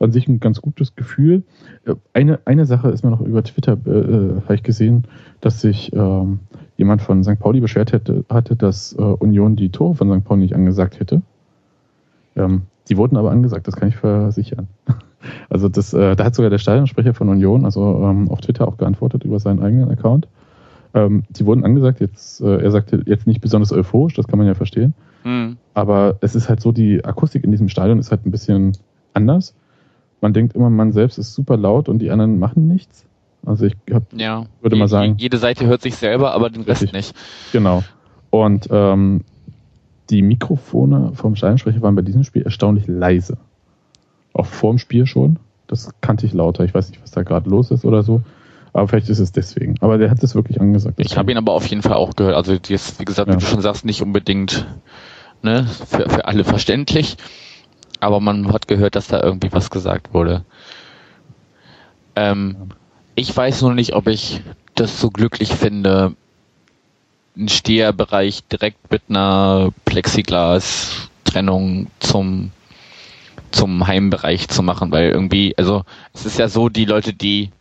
an sich ein ganz gutes Gefühl. Äh, eine, eine Sache ist mir noch über Twitter, äh, äh, habe ich gesehen, dass sich ähm, jemand von St. Pauli beschwert hätte, hatte, dass äh, Union die Tore von St. Pauli nicht angesagt hätte. Ähm, die wurden aber angesagt, das kann ich versichern. (laughs) Also das, äh, da hat sogar der Stadionsprecher von Union, also ähm, auf Twitter auch geantwortet über seinen eigenen Account. Ähm, die wurden angesagt, jetzt, äh, er sagte jetzt nicht besonders euphorisch, das kann man ja verstehen. Mhm. Aber es ist halt so, die Akustik in diesem Stadion ist halt ein bisschen anders. Man denkt immer, man selbst ist super laut und die anderen machen nichts. Also ich hab, Ja. würde mal sagen. Jede Seite hört sich selber, aber den Rest Richtig. nicht. Genau. Und ähm, die Mikrofone vom Stadionsprecher waren bei diesem Spiel erstaunlich leise. Auch vor dem Spiel schon. Das kannte ich lauter. Ich weiß nicht, was da gerade los ist oder so. Aber vielleicht ist es deswegen. Aber der hat es wirklich angesagt. Ich habe ihn aber auf jeden Fall auch gehört. Also die ist, wie gesagt, Ja. wie du schon sagst, nicht unbedingt ne, für, für alle verständlich. Aber man hat gehört, dass da irgendwie was gesagt wurde. Ähm, ich weiß nur nicht, ob ich das so glücklich finde, einen Steherbereich direkt mit einer Plexiglas-Trennung zum zum Heimbereich zu machen, weil irgendwie, also es ist ja so, die Leute, die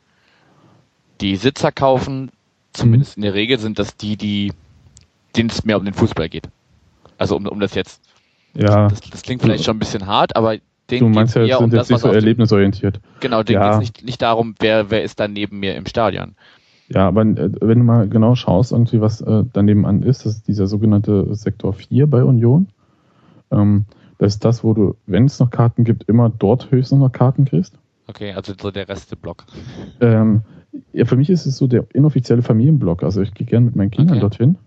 die Sitzer kaufen, zumindest in der Regel sind das die, die denen es mehr um den Fußball geht. Also um, um das jetzt. Ja, Das, das klingt vielleicht schon ein bisschen hart, aber denen du meinst ja, es sind um jetzt das, nicht so erlebnisorientiert. Genau, denen Ja. geht's nicht, nicht darum, wer, wer ist da neben mir im Stadion. Ja, aber äh, wenn du mal genau schaust, irgendwie, was äh, daneben an ist, das ist dieser sogenannte Sektor 4 bei Union. Ähm, das ist das, wo du, wenn es noch Karten gibt, immer dort höchstens noch Karten kriegst. Okay, also so der Resteblock. Ähm, ja, für mich ist es so der inoffizielle Familienblock. Also ich gehe gerne mit meinen Kindern Okay. dorthin,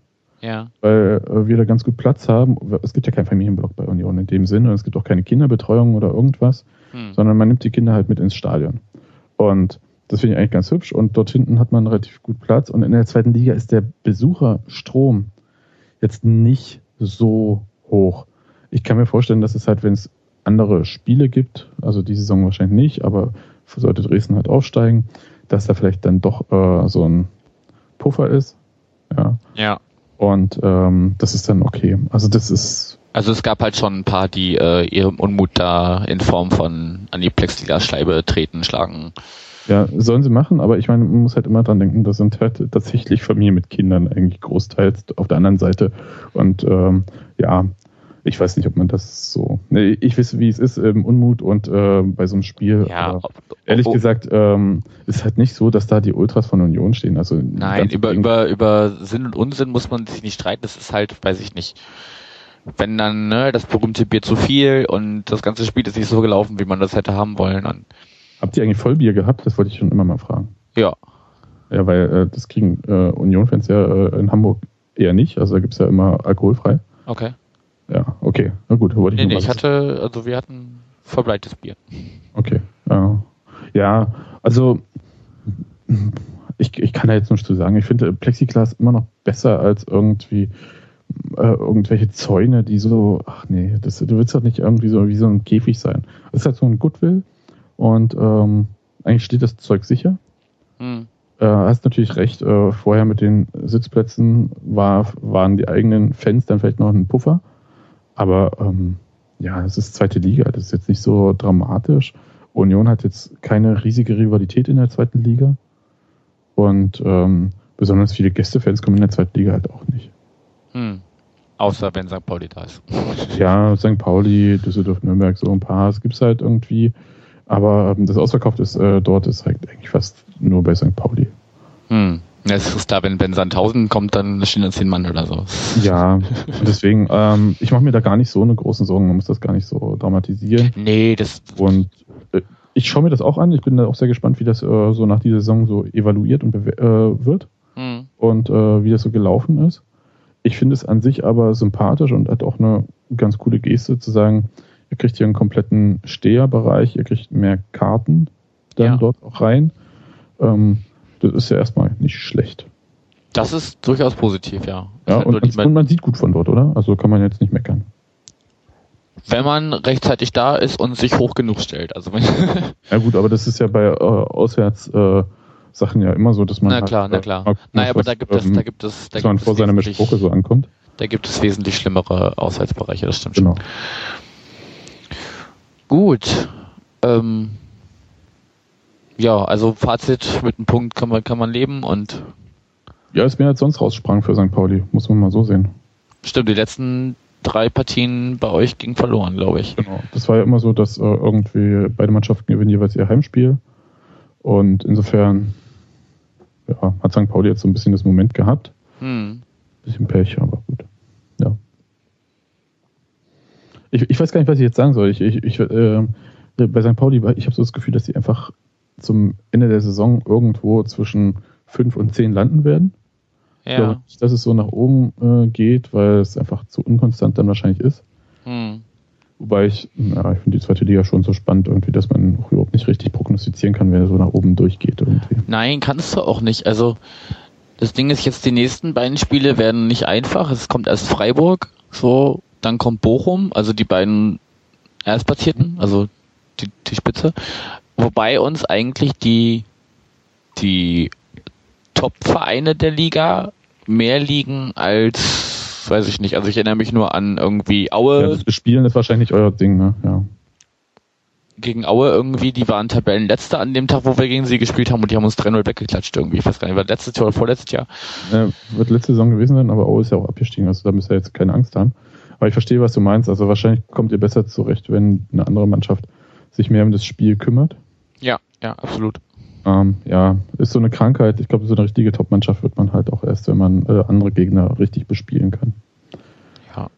Ja. weil äh, wir da ganz gut Platz haben. Es gibt ja keinen Familienblock bei Union in dem Sinne. Es gibt auch keine Kinderbetreuung oder irgendwas, Hm. sondern man nimmt die Kinder halt mit ins Stadion. Und das finde ich eigentlich ganz hübsch. Und dort hinten hat man relativ gut Platz. Und in der zweiten Liga ist der Besucherstrom jetzt nicht so hoch. Ich kann mir vorstellen, dass es halt, wenn es andere Spiele gibt, also die Saison wahrscheinlich nicht, aber sollte Dresden halt aufsteigen, dass da vielleicht dann doch äh, so ein Puffer ist. Ja. Ja. Und ähm, das ist dann okay. Also das ist Also es gab halt schon ein paar, die äh, ihrem Unmut da in Form von an die Plexiglasscheibe treten, schlagen. Ja, sollen sie machen, aber ich meine, man muss halt immer dran denken, das sind halt tatsächlich Familien mit Kindern eigentlich großteils auf der anderen Seite. Und ähm, ja, ich weiß nicht, ob man das so. Nee, ich weiß, wie es ist im Unmut und äh, bei so einem Spiel. Ja, aber ob- ehrlich oh, gesagt, ähm, ist halt nicht so, dass da die Ultras von Union stehen. Also Nein, über, über, über Sinn und Unsinn muss man sich nicht streiten. Das ist halt, weiß ich nicht. Wenn dann ne, das berühmte Bier zu viel und das ganze Spiel ist nicht so gelaufen, wie man das hätte haben wollen, dann Habt ihr eigentlich Vollbier gehabt? Das wollte ich schon immer mal fragen. ja. Ja, weil äh, das kriegen äh, Union-Fans ja äh, in Hamburg eher nicht. Also da gibt's ja immer alkoholfrei. Okay. Ja, okay. Na gut, wollte ich Nee, nee, ich hatte, also wir hatten vollbleites Bier. Okay. Ja, ja also ich, ich kann da jetzt nichts zu sagen. Ich finde Plexiglas immer noch besser als irgendwie äh, irgendwelche Zäune, die so, ach nee, das, du willst doch nicht irgendwie so wie so ein Käfig sein. Das ist halt so ein Goodwill und ähm, eigentlich steht das Zeug sicher. Hm. Äh, hast natürlich recht, äh, vorher mit den Sitzplätzen war, waren die eigenen Fans dann vielleicht noch ein Puffer. Aber ähm, ja, es ist zweite Liga, das ist jetzt nicht so dramatisch. Union hat jetzt keine riesige Rivalität in der zweiten Liga. Und ähm, besonders viele Gästefans kommen in der zweiten Liga halt auch nicht. Hm. Außer wenn St. Pauli da ist. (laughs) (laughs) Ja, St. Pauli, Düsseldorf, Nürnberg, so ein paar, es gibt's halt irgendwie. Aber ähm, das Ausverkauft ist äh, dort ist halt eigentlich fast nur bei St. Pauli. Hm. Ja, es ist klar, wenn, wenn Sandhausen kommt, dann stehen da zehn Mann oder so. Ja, deswegen, ähm, ich mache mir da gar nicht so eine großen Sorgen, man muss das gar nicht so dramatisieren. Nee, das, Und äh, ich schaue mir das auch an, ich bin da auch sehr gespannt, wie das äh, so nach dieser Saison so evaluiert und äh, wird hm. und äh, wie das so gelaufen ist. Ich finde es an sich aber sympathisch und hat auch eine ganz coole Geste zu sagen, ihr kriegt hier einen kompletten Steherbereich, ihr kriegt mehr Karten dann Ja. dort auch rein. Ähm, das ist ja erstmal nicht schlecht. das ist durchaus positiv, ja. Ja, halt und, die- und man sieht gut von dort, oder? Also kann man jetzt nicht meckern. wenn man rechtzeitig da ist und sich hoch genug stellt. Also (laughs) Ja gut, aber das ist ja bei äh, Auswärts äh, Sachen ja immer so, dass man na halt, klar, na äh, klar. Nein, muss, aber was, da gibt es, ähm, da gibt es, da dass man gibt vor es seiner wesentlich- Mischproche so ankommt. Da gibt es wesentlich schlimmere Auswärtsbereiche, das stimmt Genau. schon. Gut. Ähm, ja, also Fazit mit einem Punkt kann man, kann man leben und Ja, ist mehr als sonst raussprang für St. Pauli, muss man mal so sehen. stimmt, die letzten drei Partien bei euch gingen verloren, glaube ich. Genau. Das war ja immer so, dass äh, irgendwie beide Mannschaften gewinnen jeweils ihr Heimspiel. Und insofern ja, hat St. Pauli jetzt so ein bisschen das Moment gehabt. Hm. Bisschen Pech, aber gut. Ja. Ich, ich weiß gar nicht, was ich jetzt sagen soll. Ich, ich, ich, äh, bei St. Pauli, ich habe so das Gefühl, dass sie einfach zum Ende der Saison irgendwo zwischen fünf und zehn landen werden. Ja. Ich glaube nicht, dass es so nach oben äh, geht, weil es einfach zu unkonstant dann wahrscheinlich ist. Hm. Wobei ich, ja, ich finde die zweite Liga schon so spannend irgendwie, dass man überhaupt nicht richtig prognostizieren kann, wer so nach oben durchgeht irgendwie. Nein, kannst du auch nicht. Also das Ding ist jetzt, die nächsten beiden Spiele werden nicht einfach. Es kommt erst Freiburg, so dann kommt Bochum, also die beiden Erstplatzierten, also die, die Spitze. Wobei uns eigentlich die, die Top-Vereine der Liga mehr liegen als, weiß ich nicht, also ich erinnere mich nur an irgendwie Aue. Ja, das Bespielen ist wahrscheinlich euer Ding, ne? Ja. Gegen Aue irgendwie, die waren Tabellenletzter an dem Tag, wo wir gegen sie gespielt haben und die haben uns 3-0 weggeklatscht irgendwie. Ich weiß gar nicht, war letztes Jahr oder vorletztes Jahr? Ja, wird letzte Saison gewesen sein, aber Aue ist ja auch abgestiegen, also da müsst ihr jetzt keine Angst haben. Aber ich verstehe, was du meinst. Also wahrscheinlich kommt ihr besser zurecht, wenn eine andere Mannschaft sich mehr um das Spiel kümmert. Ja, ja, absolut. Ähm, ja, ist so eine Krankheit. Ich glaube, so eine richtige Top-Mannschaft wird man halt auch erst, wenn man äh, andere Gegner richtig bespielen kann. Ja.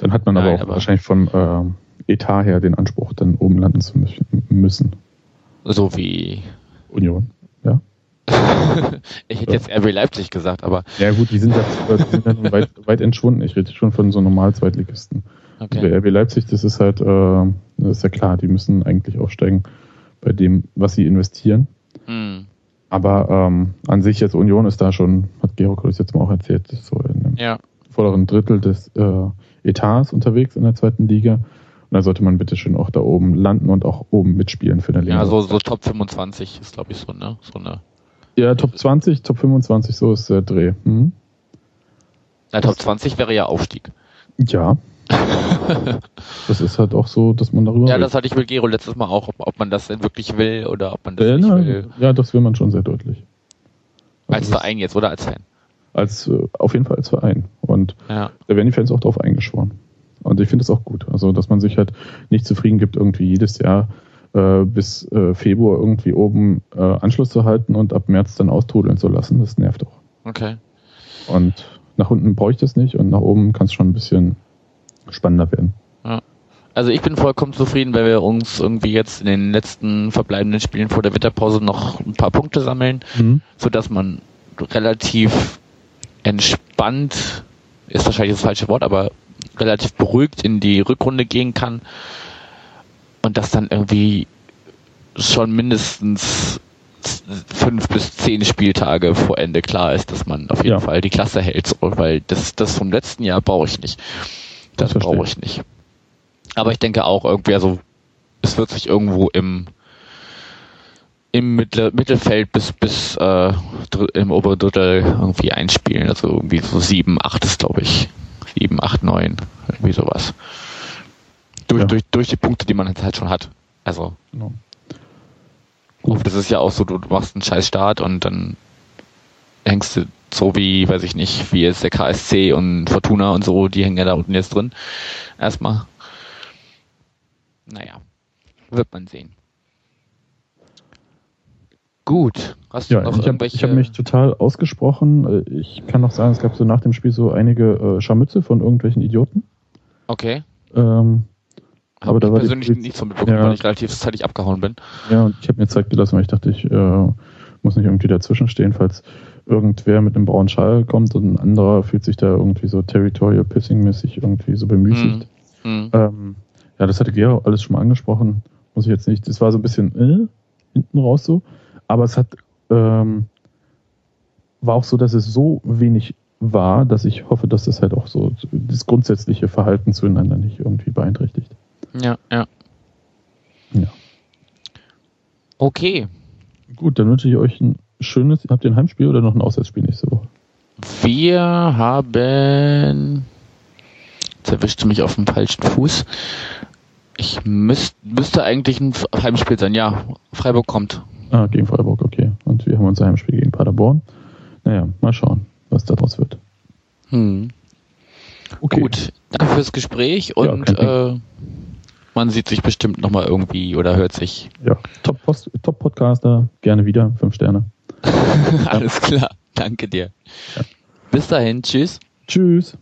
Dann hat man Nein, aber auch aber wahrscheinlich vom äh, Etat her den Anspruch, dann oben landen zu müssen. So wie Union, ja. (laughs) ich hätte jetzt RB Leipzig gesagt, aber. Ja, gut, die sind ja, die sind ja weit, weit entschwunden. Ich rede schon von so Normal-Zweitligisten. Okay. Bei RB Leipzig, das ist halt, äh, das ist ja klar, die müssen eigentlich aufsteigen bei dem, was sie investieren. Mhm. Aber ähm, an sich jetzt Union ist da schon, hat Georg jetzt mal auch erzählt, so in einem ja. vorderen Drittel des äh, Etats unterwegs in der zweiten Liga. Und da sollte man bitte schön auch da oben landen und auch oben mitspielen für eine Liga. Ja, so, so Top 25 ist, glaube ich, so, ne? so eine. Ja, Top 20, Top 25, so ist der Dreh. Mhm. Na, Top 20 wäre ja Aufstieg. Ja, (laughs) das ist halt auch so, dass man darüber. Ja, redet. das hatte ich mit Gero letztes Mal auch, ob, ob, man das denn wirklich will oder ob man das ja, nicht na, will. Ja, das will man schon sehr deutlich. Also als Verein jetzt oder als Fan? Als, äh, auf jeden Fall als Verein. Und ja. da werden die Fans auch drauf eingeschworen. Und ich finde es auch gut. Also, dass man sich halt nicht zufrieden gibt, irgendwie jedes Jahr äh, bis äh, Februar irgendwie oben äh, Anschluss zu halten und ab März dann austrudeln zu lassen. Das nervt auch. Okay. Und nach unten brauche ich das nicht und nach oben kann es schon ein bisschen spannender werden. Ja. Also ich bin vollkommen zufrieden, weil wir uns irgendwie jetzt in den letzten verbleibenden Spielen vor der Winterpause noch ein paar Punkte sammeln, mhm. sodass man relativ entspannt, ist wahrscheinlich das falsche Wort, aber relativ beruhigt in die Rückrunde gehen kann und dass dann irgendwie schon mindestens fünf bis zehn Spieltage vor Ende klar ist, dass man auf jeden ja. Fall die Klasse hält, weil das, das vom letzten Jahr brauche ich nicht. Das, brauche ich nicht. Aber ich denke auch irgendwie, also es wird sich irgendwo im im Mittel, Mittelfeld bis bis äh, im oberen Drittel irgendwie einspielen. Also irgendwie so sieben, acht ist glaube ich. Sieben, acht, neun, irgendwie sowas. Durch, ja. durch, durch die Punkte, die man jetzt halt schon hat. Also. Genau. Gut. Das ist ja auch so, du machst einen scheiß Start und dann hängst du so wie, weiß ich nicht, wie jetzt der KSC und Fortuna und so, die hängen ja da unten jetzt drin. Erstmal. Naja, wird man sehen. Gut. Hast du ja, noch ich habe hab mich total ausgesprochen. Ich kann noch sagen, es gab so nach dem Spiel so einige äh, Scharmütze von irgendwelchen Idioten. Okay. Ähm, hab aber da war persönlich nicht so mitbekommen, ja, weil ich relativ zeitig abgehauen bin. Ja, und ich habe mir Zeit gelassen, weil ich dachte, ich äh, muss nicht irgendwie dazwischen stehen, falls irgendwer mit einem braunen Schall kommt und ein anderer fühlt sich da irgendwie so territorial pissing-mäßig irgendwie so bemüßigt. Mhm. Ähm, ja, das hatte Gero alles schon mal angesprochen. Muss ich jetzt nicht. Das war so ein bisschen äh, hinten raus so. Aber es hat ähm, war auch so, dass es so wenig war, dass ich hoffe, dass das halt auch so das grundsätzliche Verhalten zueinander nicht irgendwie beeinträchtigt. Ja, ja. Ja. Okay. Gut, dann wünsche ich euch ein schönes. Habt ihr ein Heimspiel oder noch ein Auswärtsspiel nächste Woche? Wir haben. Jetzt erwischte mich auf dem falschen Fuß. Ich müsst, müsste eigentlich ein Heimspiel sein. Ja, Freiburg kommt. Ah, gegen Freiburg, okay. Und wir haben unser Heimspiel gegen Paderborn. Naja, mal schauen, was daraus wird. Hm. Okay. Gut, danke fürs Gespräch und ja, äh, man sieht sich bestimmt nochmal irgendwie oder hört sich. Ja, Top-Podcaster, Top gerne wieder, fünf Sterne. (laughs) Alles klar, danke dir. Bis dahin, tschüss. Tschüss.